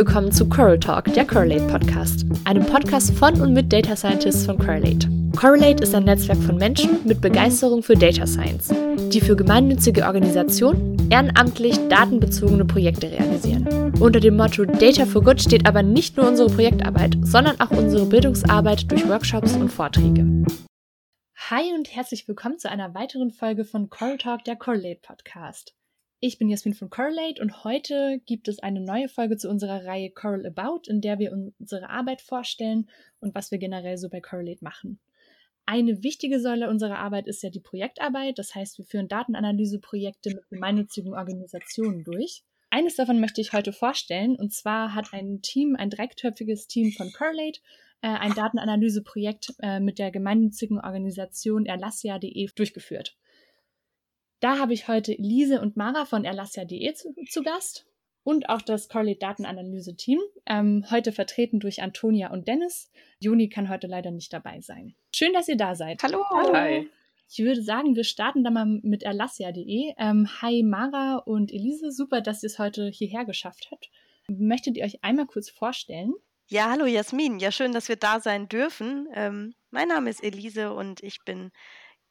willkommen zu Coral Talk, der Correlate Podcast, einem Podcast von und mit Data Scientists von Correlate. Correlate ist ein Netzwerk von Menschen mit Begeisterung für Data Science, die für gemeinnützige Organisationen ehrenamtlich datenbezogene Projekte realisieren. Unter dem Motto Data for Good steht aber nicht nur unsere Projektarbeit, sondern auch unsere Bildungsarbeit durch Workshops und Vorträge. Hi und herzlich willkommen zu einer weiteren Folge von Coral Talk, der Correlate Podcast. Ich bin Jasmin von Correlate und heute gibt es eine neue Folge zu unserer Reihe Coral About, in der wir unsere Arbeit vorstellen und was wir generell so bei Correlate machen. Eine wichtige Säule unserer Arbeit ist ja die Projektarbeit. Das heißt, wir führen Datenanalyseprojekte mit gemeinnützigen Organisationen durch. Eines davon möchte ich heute vorstellen. Und zwar hat ein Team, ein dreiköpfiges Team von Correlate, äh, ein Datenanalyseprojekt äh, mit der gemeinnützigen Organisation erlassia.de durchgeführt. Da habe ich heute Lise und Mara von erlassia.de zu, zu, Gast und auch das Correlate Datenanalyse-Team, ähm, heute vertreten durch Antonia und Dennis. Juni kann heute leider nicht dabei sein. Schön, dass ihr da seid. Hallo. Hallo. Hi. Ich würde sagen, wir starten dann mal mit erlassia.de. Ähm, hi Mara und Elise, super, dass ihr es heute hierher geschafft habt. Möchtet ihr euch einmal kurz vorstellen? Ja, hallo Jasmin. Ja, schön, dass wir da sein dürfen. Ähm, mein Name ist Elise und ich bin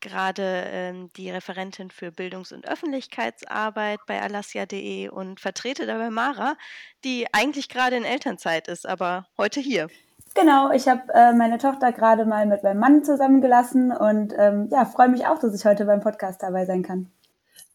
gerade ähm, die Referentin für Bildungs- und Öffentlichkeitsarbeit bei alassia.de und vertrete dabei Mara, die eigentlich gerade in Elternzeit ist, aber heute hier. Genau, ich habe äh, meine Tochter gerade mal mit meinem Mann zusammengelassen und ähm, ja, freue mich auch, dass ich heute beim Podcast dabei sein kann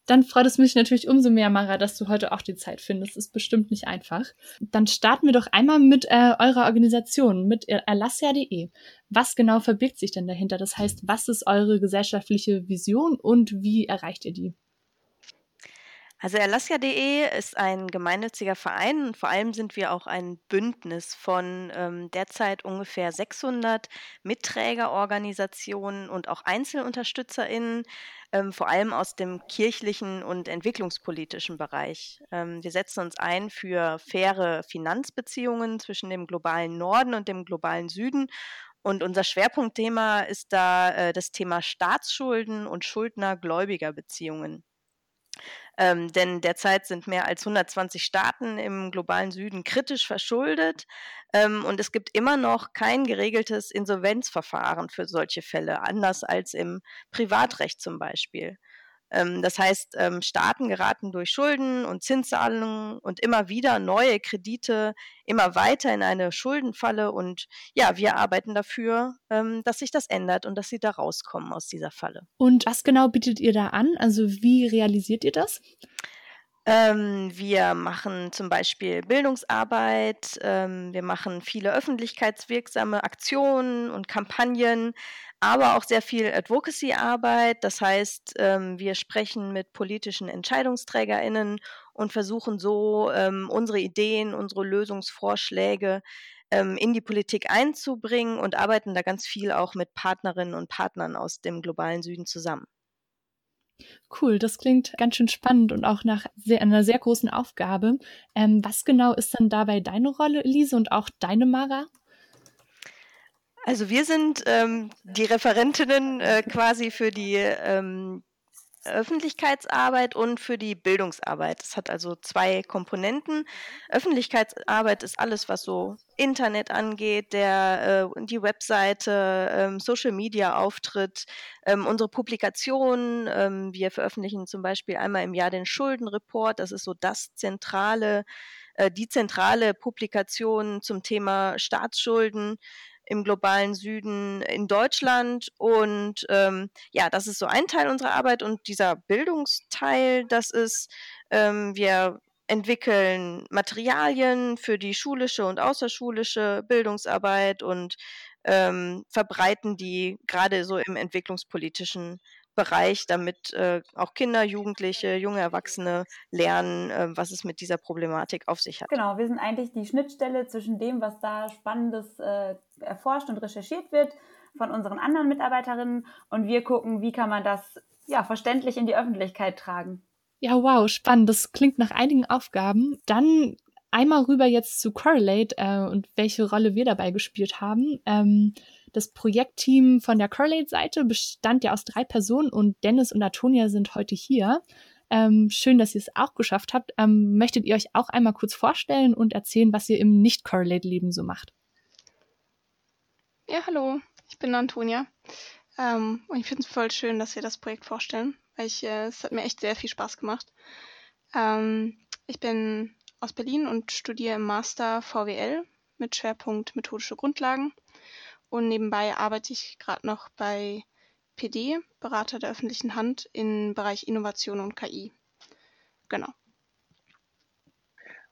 dann freut es mich natürlich umso mehr, Mara, dass du heute auch die Zeit findest. Ist bestimmt nicht einfach. Dann starten wir doch einmal mit äh, eurer Organisation, mit erlassia.de. Was genau verbirgt sich denn dahinter? Das heißt, was ist eure gesellschaftliche Vision und wie erreicht ihr die? Also Erlassia.de ist ein gemeinnütziger Verein und vor allem sind wir auch ein Bündnis von ähm, derzeit ungefähr 600 Mitträgerorganisationen und auch EinzelunterstützerInnen, ähm, vor allem aus dem kirchlichen und entwicklungspolitischen Bereich. Ähm, wir setzen uns ein für faire Finanzbeziehungen zwischen dem globalen Norden und dem globalen Süden und unser Schwerpunktthema ist da äh, das Thema Staatsschulden und Schuldner-Gläubiger-Beziehungen. Ähm, denn derzeit sind mehr als 120 Staaten im globalen Süden kritisch verschuldet ähm, und es gibt immer noch kein geregeltes Insolvenzverfahren für solche Fälle, anders als im Privatrecht zum Beispiel. Ähm, das heißt, ähm, Staaten geraten durch Schulden und Zinszahlungen und immer wieder neue Kredite immer weiter in eine Schuldenfalle. Und ja, wir arbeiten dafür, ähm, dass sich das ändert und dass sie da rauskommen aus dieser Falle. Und was genau bietet ihr da an? Also wie realisiert ihr das? Ähm, wir machen zum Beispiel Bildungsarbeit, ähm, wir machen viele öffentlichkeitswirksame Aktionen und Kampagnen, aber auch sehr viel Advocacy-Arbeit. Das heißt, ähm, wir sprechen mit politischen EntscheidungsträgerInnen und versuchen so, ähm, unsere Ideen, unsere Lösungsvorschläge ähm, in die Politik einzubringen und arbeiten da ganz viel auch mit Partnerinnen und Partnern aus dem globalen Süden zusammen. Cool, das klingt ganz schön spannend und auch nach sehr, einer sehr großen Aufgabe. Was genau ist denn dabei deine Rolle, Elise, und auch deine Mara? Also wir sind ähm, die Referentinnen äh, quasi für die ähm, Öffentlichkeitsarbeit und für die Bildungsarbeit. Es hat also zwei Komponenten. Öffentlichkeitsarbeit ist alles, was so Internet angeht, der, äh, die Webseite, ähm, Social Media Auftritt, ähm, unsere Publikationen. Ähm, wir veröffentlichen zum Beispiel einmal im Jahr den Schuldenreport. Das ist so das zentrale, äh, die zentrale Publikation zum Thema Staatsschulden im globalen Süden in Deutschland. Und ähm, ja, das ist so ein Teil unserer Arbeit. Und dieser Bildungsteil, das ist, ähm, wir entwickeln Materialien für die schulische und außerschulische Bildungsarbeit und ähm, verbreiten die gerade so im entwicklungspolitischen Bereich, damit äh, auch Kinder, Jugendliche, junge Erwachsene lernen, äh, was es mit dieser Problematik auf sich hat. Genau, wir sind eigentlich die Schnittstelle zwischen dem, was da Spannendes äh, erforscht und recherchiert wird von unseren anderen Mitarbeiterinnen und wir gucken, wie kann man das ja verständlich in die Öffentlichkeit tragen. Ja, wow, spannend. Das klingt nach einigen Aufgaben. Dann einmal rüber jetzt zu Correlate äh, und welche Rolle wir dabei gespielt haben. Ähm, das Projektteam von der Correlate-Seite bestand ja aus drei Personen und Dennis und Antonia sind heute hier. Ähm, schön, dass ihr es auch geschafft habt. Ähm, möchtet ihr euch auch einmal kurz vorstellen und erzählen, was ihr im Nicht-Correlate-Leben so macht? Ja, hallo, ich bin Antonia. Ähm, und ich finde es voll schön, dass wir das Projekt vorstellen, weil ich, äh, es hat mir echt sehr viel Spaß gemacht. Ähm, ich bin aus Berlin und studiere im Master VWL mit Schwerpunkt methodische Grundlagen. Und nebenbei arbeite ich gerade noch bei PD, Berater der öffentlichen Hand, im Bereich Innovation und KI. Genau.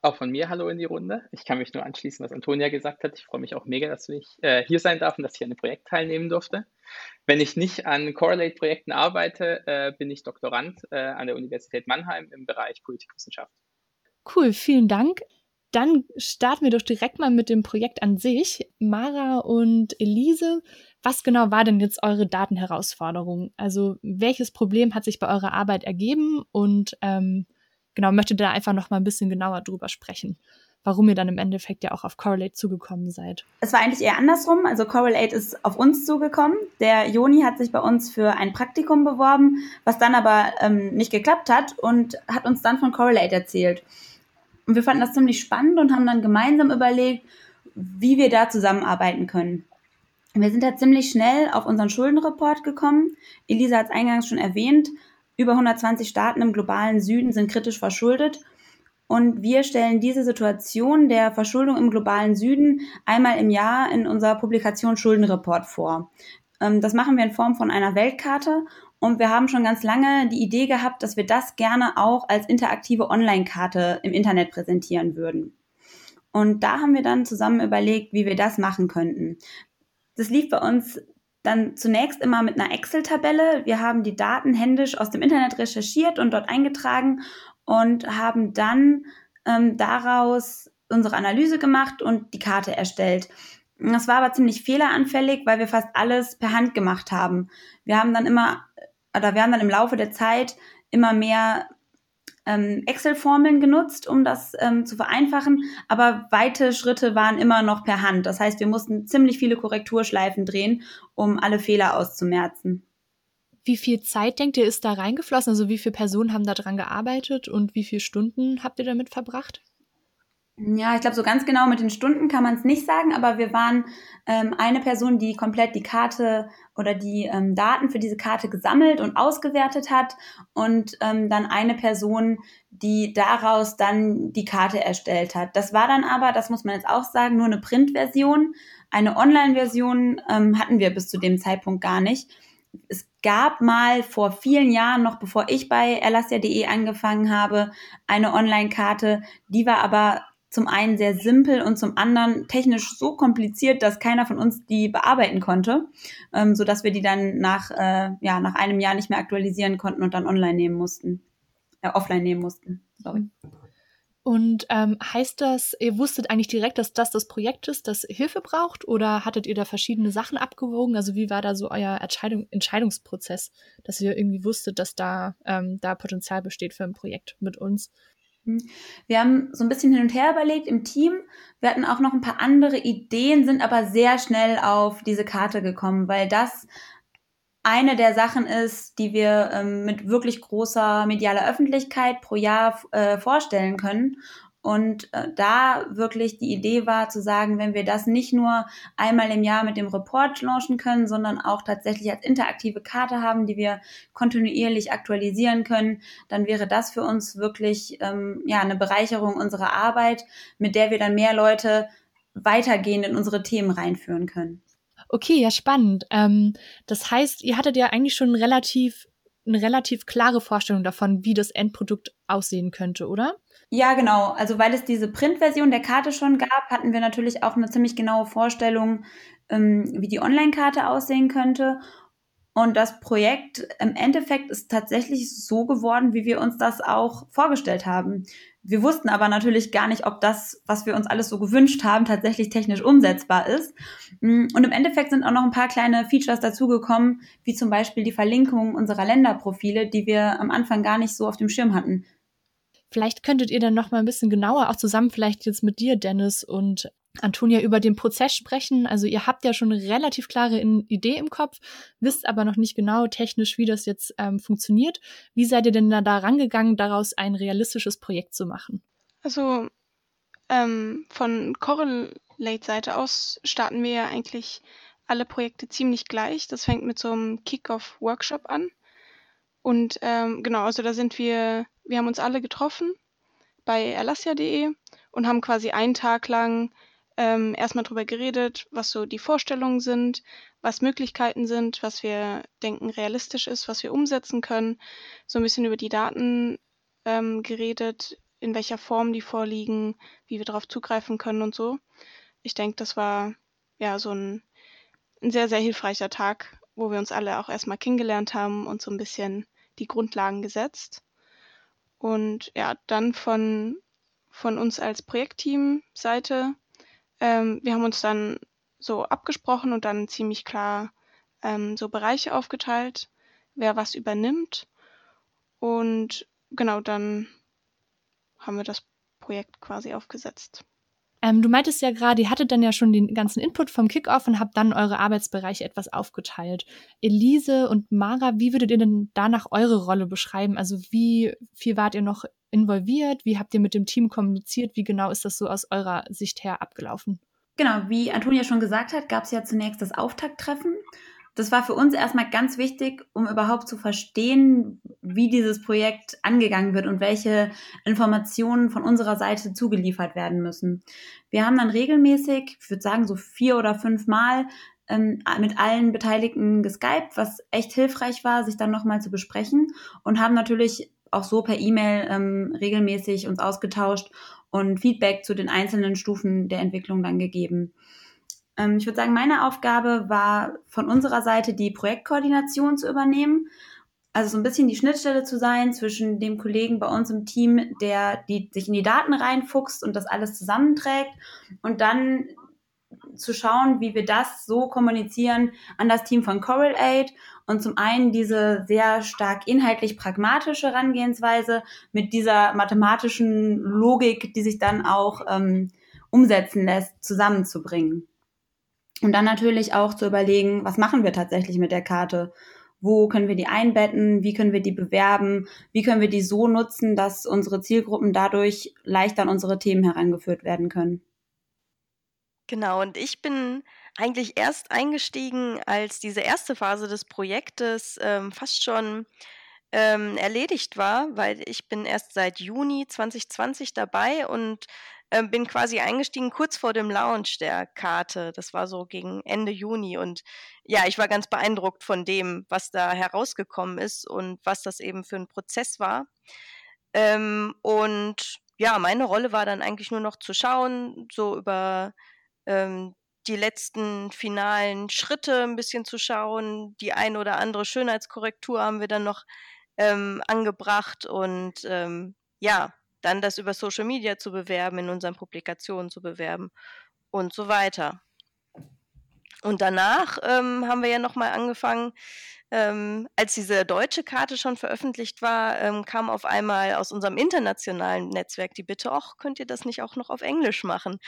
Auch von mir Hallo in die Runde. Ich kann mich nur anschließen, was Antonia gesagt hat. Ich freue mich auch mega, dass ich äh, hier sein darf und dass ich an dem Projekt teilnehmen durfte. Wenn ich nicht an Correlate-Projekten arbeite, äh, bin ich Doktorand äh, an der Universität Mannheim im Bereich Politikwissenschaft. Cool, vielen Dank. Dann starten wir doch direkt mal mit dem Projekt an sich. Mara und Elise, was genau war denn jetzt eure Datenherausforderung? Also welches Problem hat sich bei eurer Arbeit ergeben und ähm, genau, möchte da einfach noch mal ein bisschen genauer drüber sprechen warum ihr dann im Endeffekt ja auch auf Correlate zugekommen seid. Es war eigentlich eher andersrum. Also Correlate ist auf uns zugekommen. Der Joni hat sich bei uns für ein Praktikum beworben, was dann aber ähm, nicht geklappt hat und hat uns dann von Correlate erzählt. Und wir fanden das ziemlich spannend und haben dann gemeinsam überlegt, wie wir da zusammenarbeiten können. Wir sind da ziemlich schnell auf unseren Schuldenreport gekommen. Elisa hat es eingangs schon erwähnt. Über 120 Staaten im globalen Süden sind kritisch verschuldet. Und wir stellen diese Situation der Verschuldung im globalen Süden einmal im Jahr in unserer Publikation Schuldenreport vor. Ähm, das machen wir in Form von einer Weltkarte und wir haben schon ganz lange die Idee gehabt, dass wir das gerne auch als interaktive Online-Karte im Internet präsentieren würden. Und da haben wir dann zusammen überlegt, wie wir das machen könnten. Das lief bei uns dann zunächst immer mit einer Excel-Tabelle. Wir haben die Daten händisch aus dem Internet recherchiert und dort eingetragen und haben dann ähm, daraus unsere Analyse gemacht und die Karte erstellt. Das war aber ziemlich fehleranfällig, weil wir fast alles per Hand gemacht haben. Wir haben dann immer, wir haben dann im Laufe der Zeit immer mehr ähm, Excel-Formeln genutzt, um das ähm, zu vereinfachen, aber weite Schritte waren immer noch per Hand. Das heißt, wir mussten ziemlich viele Korrekturschleifen drehen, um alle Fehler auszumerzen. Wie viel Zeit denkt ihr ist da reingeflossen? Also wie viele Personen haben da dran gearbeitet und wie viele Stunden habt ihr damit verbracht? Ja, ich glaube, so ganz genau mit den Stunden kann man es nicht sagen, aber wir waren ähm, eine Person, die komplett die Karte oder die ähm, Daten für diese Karte gesammelt und ausgewertet hat und ähm, dann eine Person, die daraus dann die Karte erstellt hat. Das war dann aber, das muss man jetzt auch sagen, nur eine Printversion. Eine Online-Version ähm, hatten wir bis zu dem Zeitpunkt gar nicht. Es gab mal vor vielen Jahren, noch bevor ich bei erlassia.de angefangen habe, eine Online-Karte, die war aber zum einen sehr simpel und zum anderen technisch so kompliziert, dass keiner von uns die bearbeiten konnte, ähm, so dass wir die dann nach äh, ja nach einem Jahr nicht mehr aktualisieren konnten und dann online nehmen mussten, äh, offline nehmen mussten. Sorry. Und ähm, heißt das, ihr wusstet eigentlich direkt, dass das das Projekt ist, das Hilfe braucht, oder hattet ihr da verschiedene Sachen abgewogen? Also wie war da so euer Entscheidung, Entscheidungsprozess, dass ihr irgendwie wusstet, dass da ähm, da Potenzial besteht für ein Projekt mit uns? Hm. Wir haben so ein bisschen hin und her überlegt im Team. Wir hatten auch noch ein paar andere Ideen, sind aber sehr schnell auf diese Karte gekommen, weil das eine der Sachen ist, die wir ähm, mit wirklich großer medialer Öffentlichkeit pro Jahr äh, vorstellen können. Und äh, da wirklich die Idee war zu sagen, wenn wir das nicht nur einmal im Jahr mit dem Report launchen können, sondern auch tatsächlich als interaktive Karte haben, die wir kontinuierlich aktualisieren können, dann wäre das für uns wirklich ähm, ja eine Bereicherung unserer Arbeit, mit der wir dann mehr Leute weitergehend in unsere Themen reinführen können. Okay, ja spannend. Ähm, das heißt, ihr hattet ja eigentlich schon relativ eine relativ klare Vorstellung davon, wie das Endprodukt aussehen könnte, oder? Ja, genau. Also weil es diese Printversion der Karte schon gab, hatten wir natürlich auch eine ziemlich genaue Vorstellung, ähm, wie die Online-Karte aussehen könnte. Und das Projekt im Endeffekt ist tatsächlich so geworden, wie wir uns das auch vorgestellt haben. Wir wussten aber natürlich gar nicht, ob das, was wir uns alles so gewünscht haben, tatsächlich technisch umsetzbar ist. Und im Endeffekt sind auch noch ein paar kleine Features dazugekommen, wie zum Beispiel die Verlinkung unserer Länderprofile, die wir am Anfang gar nicht so auf dem Schirm hatten. Vielleicht könntet ihr dann noch mal ein bisschen genauer auch zusammen, vielleicht jetzt mit dir, Dennis und Antonia, über den Prozess sprechen. Also ihr habt ja schon eine relativ klare Idee im Kopf, wisst aber noch nicht genau technisch, wie das jetzt ähm, funktioniert. Wie seid ihr denn da, da rangegangen, daraus ein realistisches Projekt zu machen? Also ähm, von Correlate-Seite aus starten wir ja eigentlich alle Projekte ziemlich gleich. Das fängt mit so einem Kick-Off-Workshop an. Und ähm, genau, also da sind wir, wir haben uns alle getroffen bei erlassia.de und haben quasi einen Tag lang ähm, erstmal drüber geredet, was so die Vorstellungen sind, was Möglichkeiten sind, was wir denken realistisch ist, was wir umsetzen können. So ein bisschen über die Daten ähm, geredet, in welcher Form die vorliegen, wie wir darauf zugreifen können und so. Ich denke, das war ja so ein, ein sehr, sehr hilfreicher Tag, wo wir uns alle auch erstmal kennengelernt haben und so ein bisschen die Grundlagen gesetzt. Und ja, dann von, von uns als Projektteam-Seite ähm, wir haben uns dann so abgesprochen und dann ziemlich klar ähm, so Bereiche aufgeteilt, wer was übernimmt. Und genau dann haben wir das Projekt quasi aufgesetzt. Ähm, du meintest ja gerade, ihr hattet dann ja schon den ganzen Input vom Kickoff und habt dann eure Arbeitsbereiche etwas aufgeteilt. Elise und Mara, wie würdet ihr denn danach eure Rolle beschreiben? Also wie viel wart ihr noch involviert? Wie habt ihr mit dem Team kommuniziert? Wie genau ist das so aus eurer Sicht her abgelaufen? Genau, wie Antonia schon gesagt hat, gab es ja zunächst das Auftakttreffen. Das war für uns erstmal ganz wichtig, um überhaupt zu verstehen, wie dieses Projekt angegangen wird und welche Informationen von unserer Seite zugeliefert werden müssen. Wir haben dann regelmäßig, ich würde sagen so vier oder fünf Mal ähm, mit allen Beteiligten geskypt, was echt hilfreich war, sich dann nochmal zu besprechen und haben natürlich auch so per E-Mail ähm, regelmäßig uns ausgetauscht und Feedback zu den einzelnen Stufen der Entwicklung dann gegeben. Ähm, ich würde sagen, meine Aufgabe war von unserer Seite die Projektkoordination zu übernehmen. Also so ein bisschen die Schnittstelle zu sein zwischen dem Kollegen bei uns im Team, der die, sich in die Daten reinfuchst und das alles zusammenträgt und dann zu schauen, wie wir das so kommunizieren an das Team von Coral Aid und zum einen diese sehr stark inhaltlich pragmatische Herangehensweise mit dieser mathematischen Logik, die sich dann auch ähm, umsetzen lässt, zusammenzubringen. Und dann natürlich auch zu überlegen, was machen wir tatsächlich mit der Karte? Wo können wir die einbetten? Wie können wir die bewerben? Wie können wir die so nutzen, dass unsere Zielgruppen dadurch leichter an unsere Themen herangeführt werden können? Genau, und ich bin eigentlich erst eingestiegen, als diese erste Phase des Projektes ähm, fast schon ähm, erledigt war, weil ich bin erst seit Juni 2020 dabei und ähm, bin quasi eingestiegen kurz vor dem Launch der Karte. Das war so gegen Ende Juni und ja, ich war ganz beeindruckt von dem, was da herausgekommen ist und was das eben für ein Prozess war. Ähm, und ja, meine Rolle war dann eigentlich nur noch zu schauen, so über ähm, die letzten finalen Schritte ein bisschen zu schauen. Die ein oder andere Schönheitskorrektur haben wir dann noch ähm, angebracht und ähm, ja, dann das über Social Media zu bewerben, in unseren Publikationen zu bewerben und so weiter. Und danach ähm, haben wir ja nochmal angefangen, ähm, als diese deutsche Karte schon veröffentlicht war, ähm, kam auf einmal aus unserem internationalen Netzwerk die Bitte, ach, könnt ihr das nicht auch noch auf Englisch machen?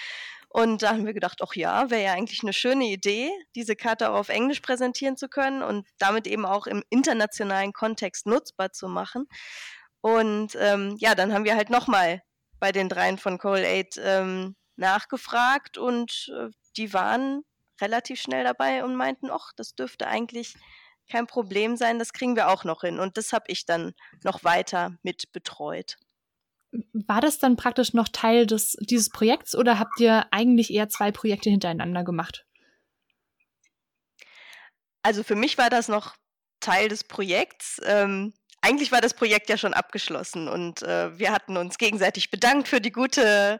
Und da haben wir gedacht, ach ja, wäre ja eigentlich eine schöne Idee, diese Karte auch auf Englisch präsentieren zu können und damit eben auch im internationalen Kontext nutzbar zu machen. Und ähm, ja, dann haben wir halt nochmal bei den dreien von Coral Aid ähm, nachgefragt und äh, die waren relativ schnell dabei und meinten, ach, das dürfte eigentlich kein Problem sein, das kriegen wir auch noch hin. Und das habe ich dann noch weiter mit betreut war das dann praktisch noch Teil des, dieses Projekts oder habt ihr eigentlich eher zwei Projekte hintereinander gemacht? Also für mich war das noch Teil des Projekts. Ähm, eigentlich war das Projekt ja schon abgeschlossen und äh, wir hatten uns gegenseitig bedankt für die gute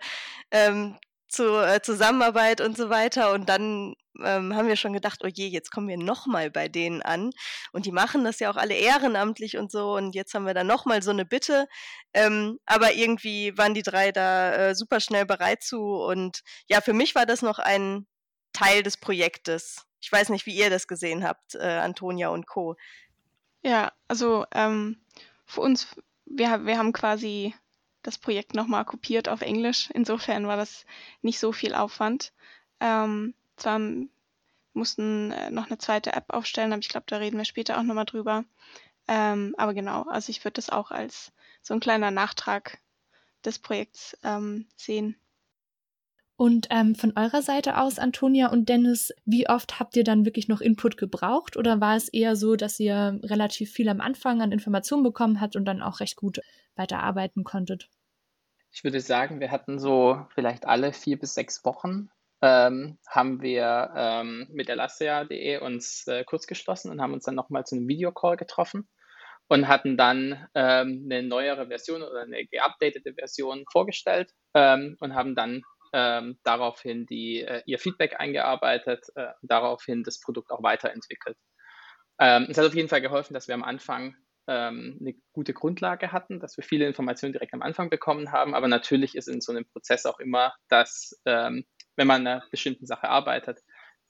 ähm, zu, äh, Zusammenarbeit und so weiter. Und dann ähm, haben wir schon gedacht, oh je, jetzt kommen wir nochmal bei denen an. Und die machen das ja auch alle ehrenamtlich und so. Und jetzt haben wir dann nochmal so eine Bitte. Ähm, aber irgendwie waren die drei da äh, super schnell bereit zu. Und ja, für mich war das noch ein Teil des Projektes. Ich weiß nicht, wie ihr das gesehen habt, äh, Antonia und Co. Ja, also ähm, für uns, wir, wir haben quasi das Projekt nochmal kopiert auf Englisch. Insofern war das nicht so viel Aufwand. Ähm, zwar mussten äh, noch eine zweite App aufstellen, aber ich glaube, da reden wir später auch nochmal drüber. Ähm, aber genau, also ich würde das auch als so ein kleiner Nachtrag des Projekts ähm, sehen. Und ähm, von eurer Seite aus, Antonia und Dennis, wie oft habt ihr dann wirklich noch Input gebraucht? Oder war es eher so, dass ihr relativ viel am Anfang an Informationen bekommen habt und dann auch recht gut weiterarbeiten konntet? Ich würde sagen, wir hatten so vielleicht alle vier bis sechs Wochen ähm, haben wir ähm, mit Elastia.de uns äh, kurz geschlossen und haben uns dann nochmal zu einem Videocall getroffen und hatten dann ähm, eine neuere Version oder eine geupdatete Version vorgestellt ähm, und haben dann ähm, daraufhin die, äh, ihr Feedback eingearbeitet, äh, daraufhin das Produkt auch weiterentwickelt. Ähm, es hat auf jeden Fall geholfen, dass wir am Anfang ähm, eine gute Grundlage hatten, dass wir viele Informationen direkt am Anfang bekommen haben. Aber natürlich ist in so einem Prozess auch immer, dass ähm, wenn man an einer bestimmten Sache arbeitet,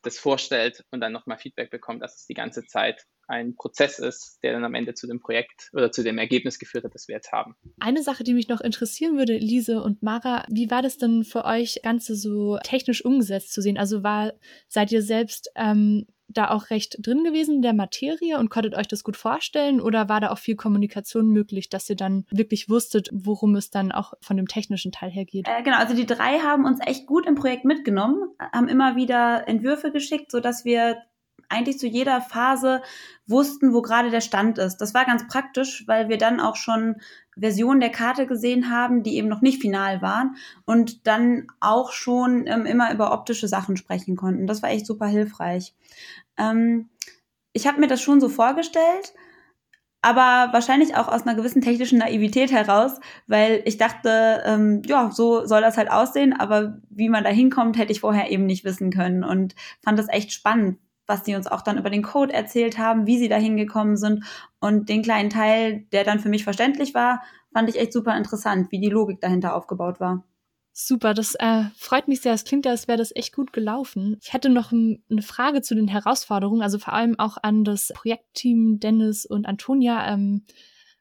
das vorstellt und dann nochmal Feedback bekommt, dass es die ganze Zeit ein Prozess ist, der dann am Ende zu dem Projekt oder zu dem Ergebnis geführt hat, das wir jetzt haben. Eine Sache, die mich noch interessieren würde, Lise und Mara, wie war das denn für euch, Ganze so technisch umgesetzt zu sehen? Also war, seid ihr selbst ähm, da auch recht drin gewesen in der Materie und konntet euch das gut vorstellen oder war da auch viel Kommunikation möglich, dass ihr dann wirklich wusstet, worum es dann auch von dem technischen Teil her geht? Äh, genau, also die drei haben uns echt gut im Projekt mitgenommen, haben immer wieder Entwürfe geschickt, sodass wir eigentlich zu jeder Phase wussten, wo gerade der Stand ist. Das war ganz praktisch, weil wir dann auch schon Versionen der Karte gesehen haben, die eben noch nicht final waren und dann auch schon ähm, immer über optische Sachen sprechen konnten. Das war echt super hilfreich. Ähm, ich habe mir das schon so vorgestellt, aber wahrscheinlich auch aus einer gewissen technischen Naivität heraus, weil ich dachte, ähm, ja, so soll das halt aussehen, aber wie man da hinkommt, hätte ich vorher eben nicht wissen können und fand das echt spannend, was die uns auch dann über den Code erzählt haben, wie sie da hingekommen sind. Und den kleinen Teil, der dann für mich verständlich war, fand ich echt super interessant, wie die Logik dahinter aufgebaut war. Super, das äh, freut mich sehr. Es klingt, als wäre das echt gut gelaufen. Ich hätte noch eine Frage zu den Herausforderungen, also vor allem auch an das Projektteam Dennis und Antonia. Ähm,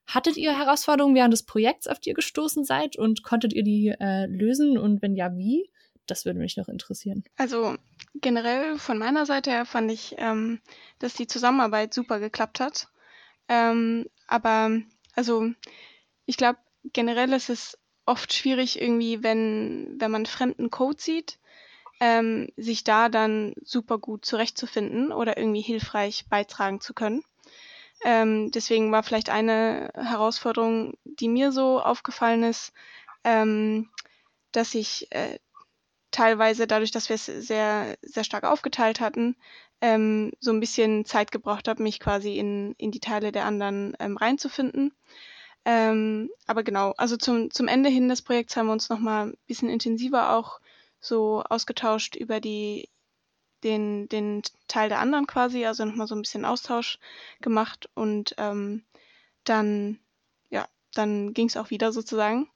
hattet ihr Herausforderungen während des Projekts, auf die ihr gestoßen seid und konntet ihr die äh, lösen und wenn ja, wie? Das würde mich noch interessieren. Also generell von meiner Seite her fand ich, ähm, dass die Zusammenarbeit super geklappt hat. Ähm, aber also ich glaube, generell ist es oft schwierig irgendwie, wenn, wenn man fremden Code sieht, ähm, sich da dann super gut zurechtzufinden oder irgendwie hilfreich beitragen zu können. Ähm, deswegen war vielleicht eine Herausforderung, die mir so aufgefallen ist, ähm, dass ich äh, teilweise dadurch, dass wir es sehr, sehr stark aufgeteilt hatten, ähm, so ein bisschen Zeit gebraucht habe, mich quasi in, in die Teile der anderen ähm, reinzufinden. Ähm, aber genau, also zum, zum Ende hin des Projekts haben wir uns nochmal ein bisschen intensiver auch so ausgetauscht über die, den, den Teil der anderen quasi, also nochmal so ein bisschen Austausch gemacht und ähm, dann, ja, dann ging es auch wieder sozusagen.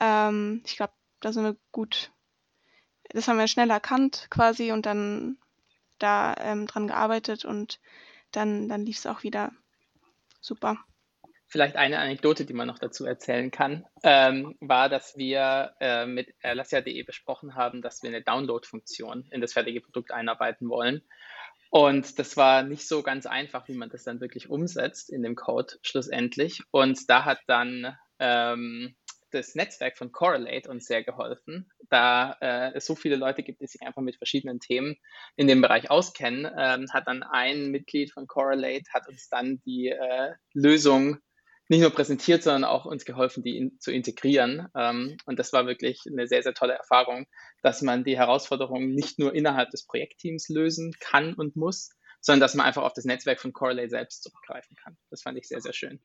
Ähm, ich glaube, da sind wir gut das haben wir schnell erkannt quasi und dann da ähm, dran gearbeitet und dann, dann lief es auch wieder super. Vielleicht eine Anekdote, die man noch dazu erzählen kann, ähm, war, dass wir äh, mit Erlassia.de besprochen haben, dass wir eine Download-Funktion in das fertige Produkt einarbeiten wollen. Und das war nicht so ganz einfach, wie man das dann wirklich umsetzt in dem Code schlussendlich. Und da hat dann ähm, das Netzwerk von Correlate uns sehr geholfen, da äh, es so viele Leute gibt, die sich einfach mit verschiedenen Themen in dem Bereich auskennen, ähm, hat dann ein Mitglied von Correlate, hat uns dann die äh, Lösung nicht nur präsentiert, sondern auch uns geholfen, die in, zu integrieren. Ähm, und das war wirklich eine sehr, sehr tolle Erfahrung, dass man die Herausforderungen nicht nur innerhalb des Projektteams lösen kann und muss, sondern dass man einfach auf das Netzwerk von Correlate selbst zurückgreifen kann. Das fand ich sehr, sehr schön.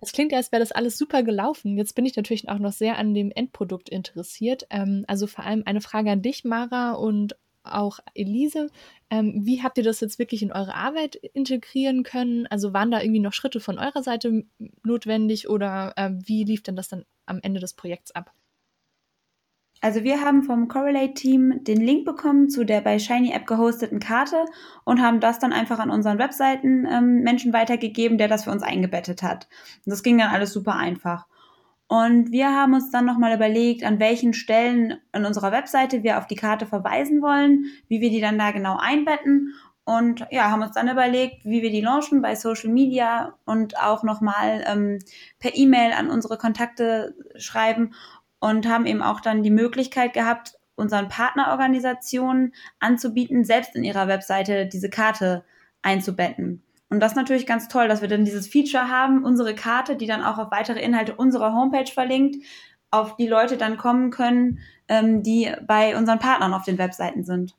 Es klingt ja, als wäre das alles super gelaufen. Jetzt bin ich natürlich auch noch sehr an dem Endprodukt interessiert. Ähm, also vor allem eine Frage an dich, Mara, und auch Elise. Ähm, wie habt ihr das jetzt wirklich in eure Arbeit integrieren können? Also waren da irgendwie noch Schritte von eurer Seite notwendig oder äh, wie lief denn das dann am Ende des Projekts ab? Also wir haben vom Correlate-Team den Link bekommen zu der bei Shiny App gehosteten Karte und haben das dann einfach an unseren Webseiten ähm, Menschen weitergegeben, der das für uns eingebettet hat. Und das ging dann alles super einfach. Und wir haben uns dann nochmal überlegt, an welchen Stellen in unserer Webseite wir auf die Karte verweisen wollen, wie wir die dann da genau einbetten. Und ja, haben uns dann überlegt, wie wir die launchen bei Social Media und auch nochmal ähm, per E-Mail an unsere Kontakte schreiben und haben eben auch dann die Möglichkeit gehabt, unseren Partnerorganisationen anzubieten, selbst in ihrer Webseite diese Karte einzubetten. Und das ist natürlich ganz toll, dass wir dann dieses Feature haben, unsere Karte, die dann auch auf weitere Inhalte unserer Homepage verlinkt, auf die Leute dann kommen können, ähm, die bei unseren Partnern auf den Webseiten sind.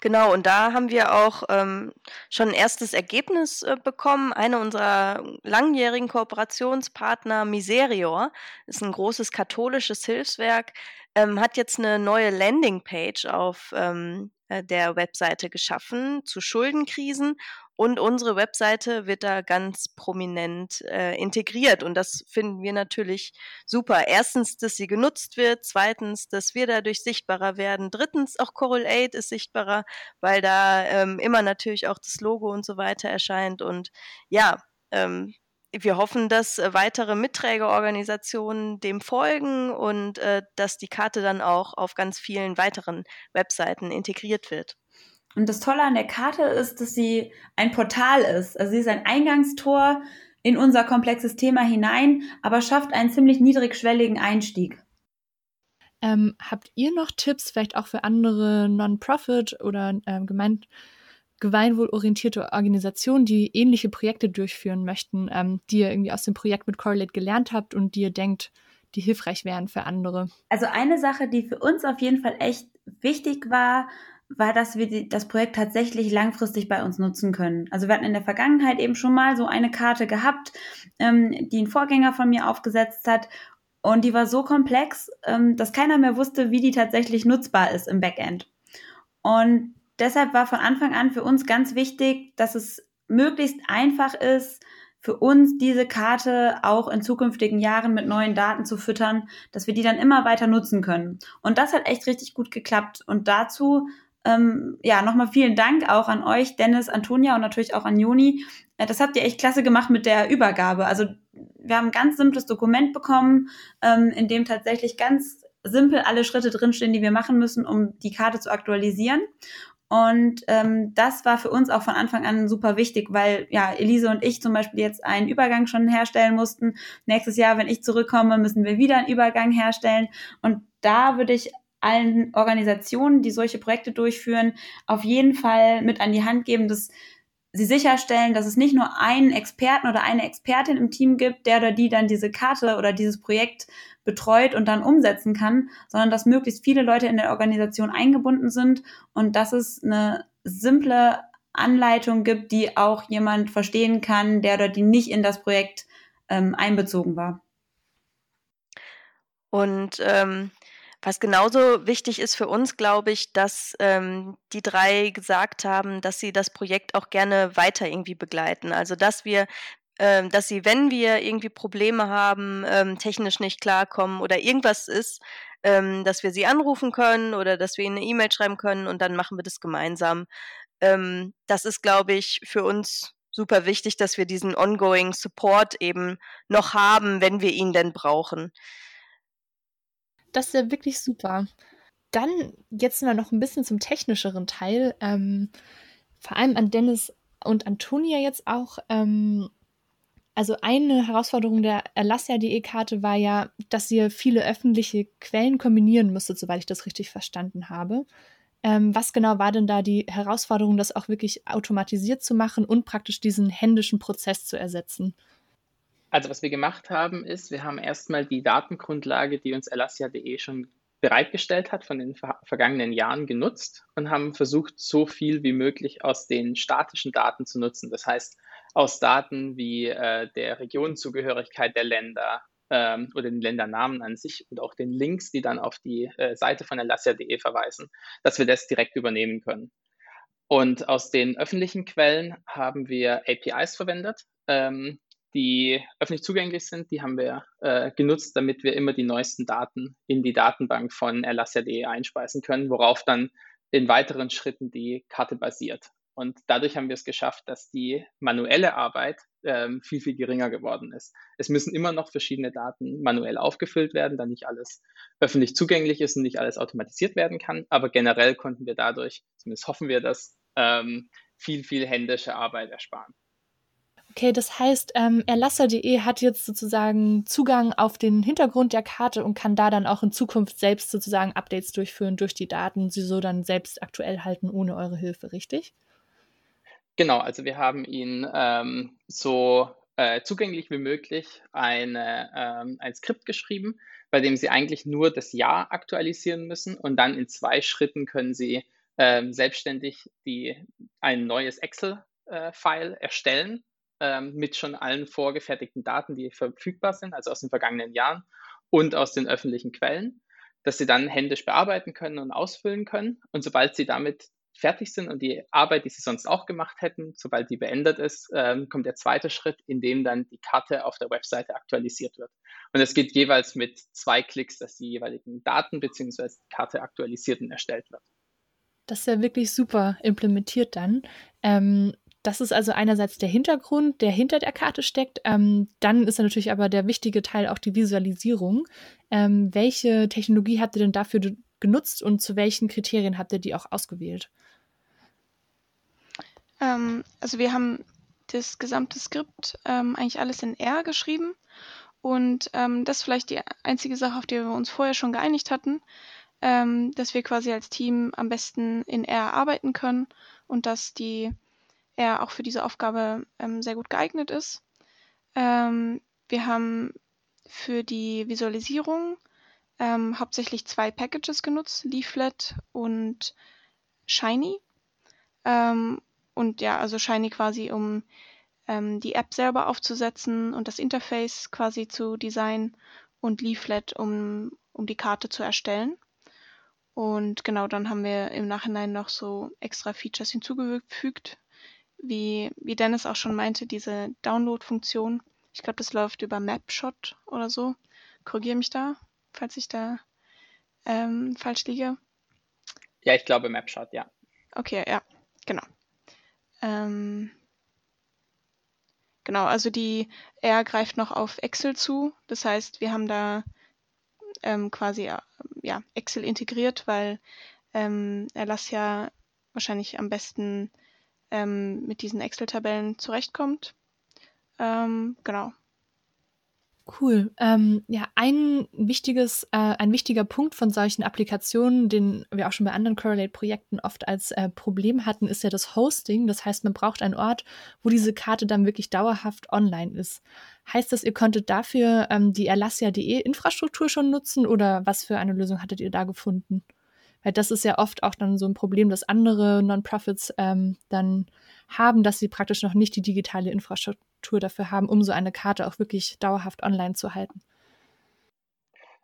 Genau, und da haben wir auch ähm, schon ein erstes Ergebnis äh, bekommen. Einer unserer langjährigen Kooperationspartner, Miserior, ist ein großes katholisches Hilfswerk, ähm, hat jetzt eine neue Landingpage auf ähm, äh, der Webseite geschaffen zu Schuldenkrisen und unsere Webseite wird da ganz prominent äh, integriert. Und das finden wir natürlich super. Erstens, dass sie genutzt wird. Zweitens, dass wir dadurch sichtbarer werden. Drittens, auch Coral Aid ist sichtbarer, weil da ähm, immer natürlich auch das Logo und so weiter erscheint. Und ja, ähm, wir hoffen, dass äh, weitere Mitträgerorganisationen dem folgen und äh, dass die Karte dann auch auf ganz vielen weiteren Webseiten integriert wird. Und das Tolle an der Karte ist, dass sie ein Portal ist. Also sie ist ein Eingangstor in unser komplexes Thema hinein, aber schafft einen ziemlich niedrigschwelligen Einstieg. Ähm, habt ihr noch Tipps, vielleicht auch für andere Non-Profit oder ähm, gemein gemeinwohlorientierte Organisationen, die ähnliche Projekte durchführen möchten, ähm, die ihr irgendwie aus dem Projekt mit Correlate gelernt habt und die ihr denkt, die hilfreich wären für andere? Also eine Sache, die für uns auf jeden Fall echt wichtig war, war, dass wir die, das Projekt tatsächlich langfristig bei uns nutzen können. Also wir hatten in der Vergangenheit eben schon mal so eine Karte gehabt, ähm, die ein Vorgänger von mir aufgesetzt hat. Und die war so komplex, ähm, dass keiner mehr wusste, wie die tatsächlich nutzbar ist im Backend. Und deshalb war von Anfang an für uns ganz wichtig, dass es möglichst einfach ist, für uns diese Karte auch in zukünftigen Jahren mit neuen Daten zu füttern, dass wir die dann immer weiter nutzen können. Und das hat echt richtig gut geklappt. Und dazu ähm, ja, nochmal vielen Dank auch an euch, Dennis, Antonia und natürlich auch an Joni. Äh, das habt ihr echt klasse gemacht mit der Übergabe. Also wir haben ein ganz simples Dokument bekommen, ähm, in dem tatsächlich ganz simpel alle Schritte drinstehen, die wir machen müssen, um die Karte zu aktualisieren. Und ähm, das war für uns auch von Anfang an super wichtig, weil ja Elise und ich zum Beispiel jetzt einen Übergang schon herstellen mussten. Nächstes Jahr, wenn ich zurückkomme, müssen wir wieder einen Übergang herstellen. Und da würde ich allen Organisationen, die solche Projekte durchführen, auf jeden Fall mit an die Hand geben, dass sie sicherstellen, dass es nicht nur einen Experten oder eine Expertin im Team gibt, der oder die dann diese Karte oder dieses Projekt betreut und dann umsetzen kann, sondern dass möglichst viele Leute in der Organisation eingebunden sind und dass es eine simple Anleitung gibt, die auch jemand verstehen kann, der oder die nicht in das Projekt ähm, einbezogen war. Und ähm, was genauso wichtig ist für uns, glaube ich, dass ähm, die drei gesagt haben, dass sie das Projekt auch gerne weiter irgendwie begleiten. Also dass wir ähm, dass sie, wenn wir irgendwie Probleme haben, ähm, technisch nicht klarkommen oder irgendwas ist, ähm, dass wir sie anrufen können oder dass wir ihnen eine E-Mail schreiben können und dann machen wir das gemeinsam. Ähm, das ist, glaube ich, für uns super wichtig, dass wir diesen ongoing Support eben noch haben, wenn wir ihn denn brauchen. Das ist ja wirklich super. Dann jetzt mal noch ein bisschen zum technischeren Teil. Ähm, vor allem an Dennis und Antonia jetzt auch. Ähm, also eine Herausforderung der Erlassia.de-Karte war ja, dass ihr viele öffentliche Quellen kombinieren müsstet, soweit ich das richtig verstanden habe. Ähm, was genau war denn da die Herausforderung, das auch wirklich automatisiert zu machen und praktisch diesen händischen Prozess zu ersetzen? Also was wir gemacht haben, ist, wir haben erstmal die Datengrundlage, die uns Elastia.de schon bereitgestellt hat, von den ver vergangenen Jahren genutzt und haben versucht, so viel wie möglich aus den statischen Daten zu nutzen. Das heißt, aus Daten wie äh, der Regionenzugehörigkeit der Länder ähm, oder den Ländernamen an sich und auch den Links, die dann auf die äh, Seite von Elastia.de verweisen, dass wir das direkt übernehmen können. Und aus den öffentlichen Quellen haben wir APIs verwendet, ähm, die öffentlich zugänglich sind, die haben wir äh, genutzt, damit wir immer die neuesten Daten in die Datenbank von Elastia.de einspeisen können, worauf dann in weiteren Schritten die Karte basiert. Und dadurch haben wir es geschafft, dass die manuelle Arbeit ähm, viel, viel geringer geworden ist. Es müssen immer noch verschiedene Daten manuell aufgefüllt werden, da nicht alles öffentlich zugänglich ist und nicht alles automatisiert werden kann. Aber generell konnten wir dadurch, zumindest hoffen wir das, ähm, viel, viel händische Arbeit ersparen. Okay, das heißt, ähm, erlasser.de hat jetzt sozusagen Zugang auf den Hintergrund der Karte und kann da dann auch in Zukunft selbst sozusagen Updates durchführen durch die Daten, sie so dann selbst aktuell halten ohne eure Hilfe, richtig? Genau, also wir haben ihn ähm, so äh, zugänglich wie möglich eine, ähm, ein Skript geschrieben, bei dem Sie eigentlich nur das Jahr aktualisieren müssen und dann in zwei Schritten können Sie ähm, selbstständig die, ein neues Excel-File äh, erstellen ähm, mit schon allen vorgefertigten Daten, die verfügbar sind, also aus den vergangenen Jahren und aus den öffentlichen Quellen, dass Sie dann händisch bearbeiten können und ausfüllen können. Und sobald Sie damit fertig sind und die Arbeit, die sie sonst auch gemacht hätten, sobald die beendet ist, ähm, kommt der zweite Schritt, in dem dann die Karte auf der Webseite aktualisiert wird. Und es geht jeweils mit zwei Klicks, dass die jeweiligen Daten bzw. die Karte aktualisiert und erstellt wird. Das ist ja wirklich super implementiert dann. Ähm, das ist also einerseits der Hintergrund, der hinter der Karte steckt. Ähm, dann ist natürlich aber der wichtige Teil auch die Visualisierung. Ähm, welche Technologie habt ihr denn dafür genutzt und zu welchen Kriterien habt ihr die auch ausgewählt? Ähm, also wir haben das gesamte Skript ähm, eigentlich alles in R geschrieben. Und ähm, das ist vielleicht die einzige Sache, auf die wir uns vorher schon geeinigt hatten, ähm, dass wir quasi als Team am besten in R arbeiten können und dass die R auch für diese Aufgabe ähm, sehr gut geeignet ist. Ähm, wir haben für die Visualisierung ähm, hauptsächlich zwei Packages genutzt, Leaflet und Shiny. Ähm, und ja, also Shiny quasi, um ähm, die App selber aufzusetzen und das Interface quasi zu designen und Leaflet, um, um die Karte zu erstellen. Und genau, dann haben wir im Nachhinein noch so extra Features hinzugefügt, wie, wie Dennis auch schon meinte, diese Download-Funktion. Ich glaube, das läuft über Mapshot oder so. Korrigiere mich da, falls ich da ähm, falsch liege. Ja, ich glaube Mapshot, ja. Okay, ja, genau. Ähm, genau, also die R greift noch auf Excel zu. Das heißt, wir haben da ähm, quasi äh, ja, Excel integriert, weil ähm, Erlass ja wahrscheinlich am besten ähm, mit diesen Excel-Tabellen zurechtkommt. Ähm, genau. Cool. Ähm, ja, ein wichtiges, äh, ein wichtiger Punkt von solchen Applikationen, den wir auch schon bei anderen Correlate-Projekten oft als äh, Problem hatten, ist ja das Hosting. Das heißt, man braucht einen Ort, wo diese Karte dann wirklich dauerhaft online ist. Heißt das, ihr konntet dafür ähm, die Erlassia.de Infrastruktur schon nutzen oder was für eine Lösung hattet ihr da gefunden? Weil das ist ja oft auch dann so ein Problem, dass andere Non-Profits ähm, dann haben, dass sie praktisch noch nicht die digitale Infrastruktur dafür haben, um so eine Karte auch wirklich dauerhaft online zu halten.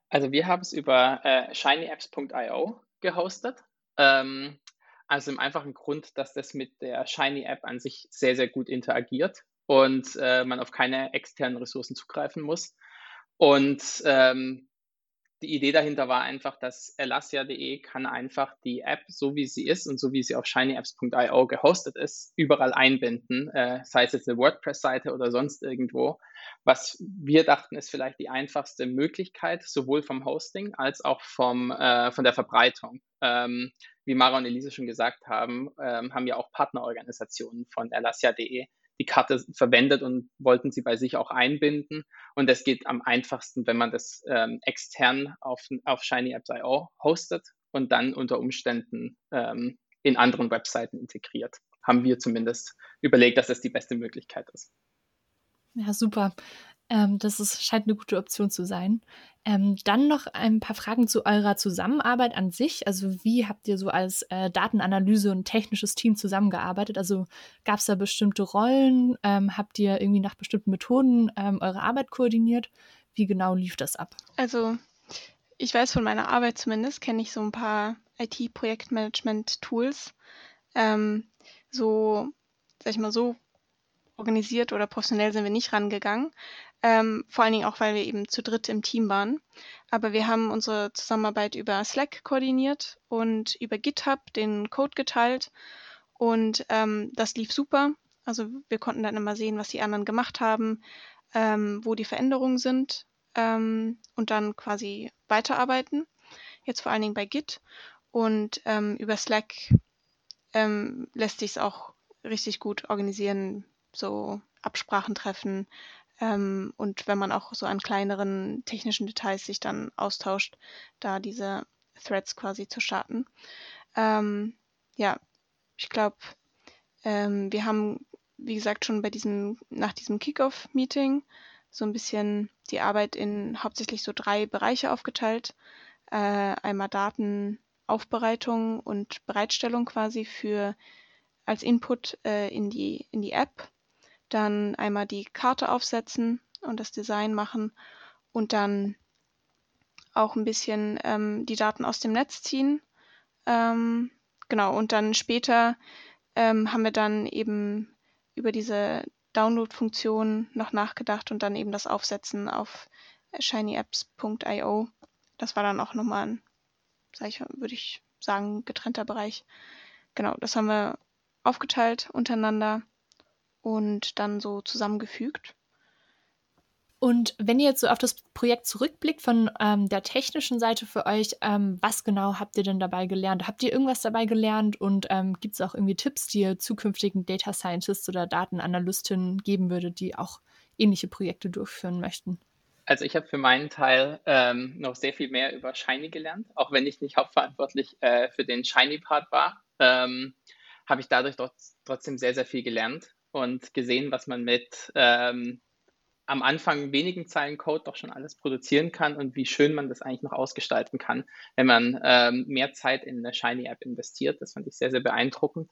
Also wir haben es über äh, shinyapps.io gehostet. Ähm, also im einfachen Grund, dass das mit der Shiny App an sich sehr, sehr gut interagiert und äh, man auf keine externen Ressourcen zugreifen muss. Und ähm, die Idee dahinter war einfach, dass Elastia.de kann einfach die App, so wie sie ist und so wie sie auf shinyapps.io gehostet ist, überall einbinden, äh, sei es jetzt eine WordPress-Seite oder sonst irgendwo. Was wir dachten, ist vielleicht die einfachste Möglichkeit, sowohl vom Hosting als auch vom, äh, von der Verbreitung. Ähm, wie Mara und Elise schon gesagt haben, ähm, haben ja auch Partnerorganisationen von Elastia.de die Karte verwendet und wollten sie bei sich auch einbinden. Und das geht am einfachsten, wenn man das ähm, extern auf, auf ShinyApps.io hostet und dann unter Umständen ähm, in anderen Webseiten integriert. Haben wir zumindest überlegt, dass das die beste Möglichkeit ist. Ja, super. Ähm, das ist, scheint eine gute Option zu sein. Ähm, dann noch ein paar Fragen zu eurer Zusammenarbeit an sich. Also wie habt ihr so als äh, Datenanalyse und technisches Team zusammengearbeitet? Also gab es da bestimmte Rollen? Ähm, habt ihr irgendwie nach bestimmten Methoden ähm, eure Arbeit koordiniert? Wie genau lief das ab? Also ich weiß von meiner Arbeit zumindest, kenne ich so ein paar IT-Projektmanagement-Tools. Ähm, so, sag ich mal, so organisiert oder professionell sind wir nicht rangegangen. Ähm, vor allen Dingen auch, weil wir eben zu dritt im Team waren. Aber wir haben unsere Zusammenarbeit über Slack koordiniert und über GitHub den Code geteilt. Und ähm, das lief super. Also wir konnten dann immer sehen, was die anderen gemacht haben, ähm, wo die Veränderungen sind ähm, und dann quasi weiterarbeiten. Jetzt vor allen Dingen bei Git. Und ähm, über Slack ähm, lässt sich es auch richtig gut organisieren, so Absprachen treffen. Ähm, und wenn man auch so an kleineren technischen Details sich dann austauscht, da diese Threads quasi zu starten. Ähm, ja, ich glaube, ähm, wir haben, wie gesagt, schon bei diesem, nach diesem Kickoff-Meeting so ein bisschen die Arbeit in hauptsächlich so drei Bereiche aufgeteilt. Äh, einmal Datenaufbereitung und Bereitstellung quasi für als Input äh, in, die, in die App. Dann einmal die Karte aufsetzen und das Design machen und dann auch ein bisschen ähm, die Daten aus dem Netz ziehen. Ähm, genau, und dann später ähm, haben wir dann eben über diese Download-Funktion noch nachgedacht und dann eben das Aufsetzen auf shinyapps.io. Das war dann auch nochmal ein, sag ich, würde ich sagen, getrennter Bereich. Genau, das haben wir aufgeteilt untereinander und dann so zusammengefügt. Und wenn ihr jetzt so auf das Projekt zurückblickt von ähm, der technischen Seite für euch, ähm, was genau habt ihr denn dabei gelernt? Habt ihr irgendwas dabei gelernt und ähm, gibt es auch irgendwie Tipps, die ihr zukünftigen Data Scientists oder Datenanalystinnen geben würdet, die auch ähnliche Projekte durchführen möchten? Also ich habe für meinen Teil ähm, noch sehr viel mehr über Shiny gelernt, auch wenn ich nicht hauptverantwortlich äh, für den Shiny-Part war, ähm, habe ich dadurch trotzdem sehr, sehr viel gelernt und gesehen, was man mit ähm, am Anfang wenigen Zeilen Code doch schon alles produzieren kann und wie schön man das eigentlich noch ausgestalten kann, wenn man ähm, mehr Zeit in eine Shiny App investiert. Das fand ich sehr, sehr beeindruckend.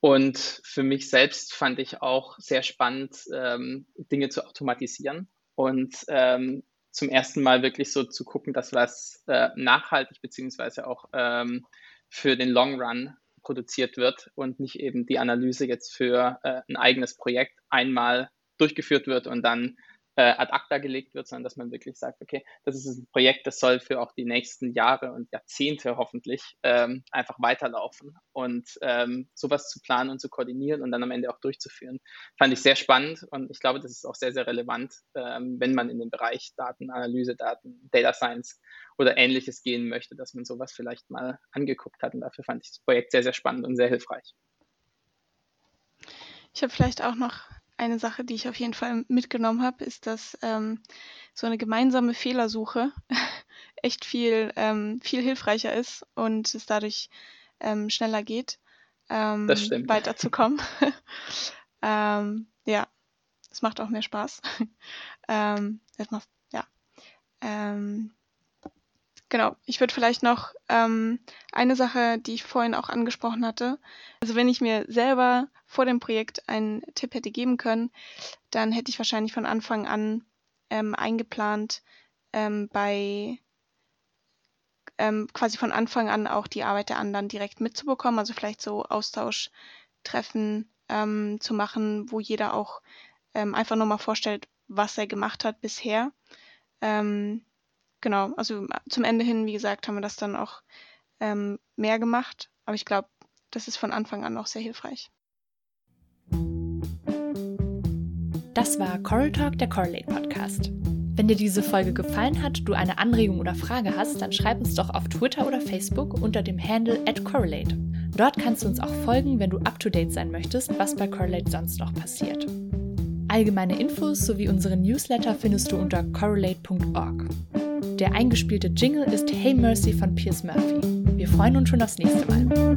Und für mich selbst fand ich auch sehr spannend, ähm, Dinge zu automatisieren und ähm, zum ersten Mal wirklich so zu gucken, dass was äh, nachhaltig beziehungsweise auch ähm, für den Long Run produziert wird und nicht eben die Analyse jetzt für äh, ein eigenes Projekt einmal durchgeführt wird und dann äh, ad acta gelegt wird, sondern dass man wirklich sagt, okay, das ist ein Projekt, das soll für auch die nächsten Jahre und Jahrzehnte hoffentlich ähm, einfach weiterlaufen. Und ähm, sowas zu planen und zu koordinieren und dann am Ende auch durchzuführen, fand ich sehr spannend und ich glaube, das ist auch sehr, sehr relevant, ähm, wenn man in den Bereich Datenanalyse, Daten, Data Science oder ähnliches gehen möchte, dass man sowas vielleicht mal angeguckt hat. Und dafür fand ich das Projekt sehr, sehr spannend und sehr hilfreich. Ich habe vielleicht auch noch eine Sache, die ich auf jeden Fall mitgenommen habe, ist, dass ähm, so eine gemeinsame Fehlersuche echt viel, ähm, viel hilfreicher ist und es dadurch ähm, schneller geht, ähm, weiterzukommen. ähm, ja, es macht auch mehr Spaß. ähm, es macht, ja. Genau, ich würde vielleicht noch ähm, eine Sache, die ich vorhin auch angesprochen hatte. Also wenn ich mir selber vor dem Projekt einen Tipp hätte geben können, dann hätte ich wahrscheinlich von Anfang an ähm, eingeplant, ähm, bei ähm, quasi von Anfang an auch die Arbeit der anderen direkt mitzubekommen. Also vielleicht so Austauschtreffen ähm, zu machen, wo jeder auch ähm, einfach nochmal vorstellt, was er gemacht hat bisher. Ähm, genau, also zum Ende hin, wie gesagt, haben wir das dann auch ähm, mehr gemacht. Aber ich glaube, das ist von Anfang an auch sehr hilfreich. Das war Coral Talk, der Correlate Podcast. Wenn dir diese Folge gefallen hat, du eine Anregung oder Frage hast, dann schreib uns doch auf Twitter oder Facebook unter dem Handle @correlate. Dort kannst du uns auch folgen, wenn du up to date sein möchtest, was bei Correlate sonst noch passiert. Allgemeine Infos sowie unsere Newsletter findest du unter correlate.org. Der eingespielte Jingle ist Hey Mercy von Piers Murphy. Wir freuen uns schon aufs nächste Mal.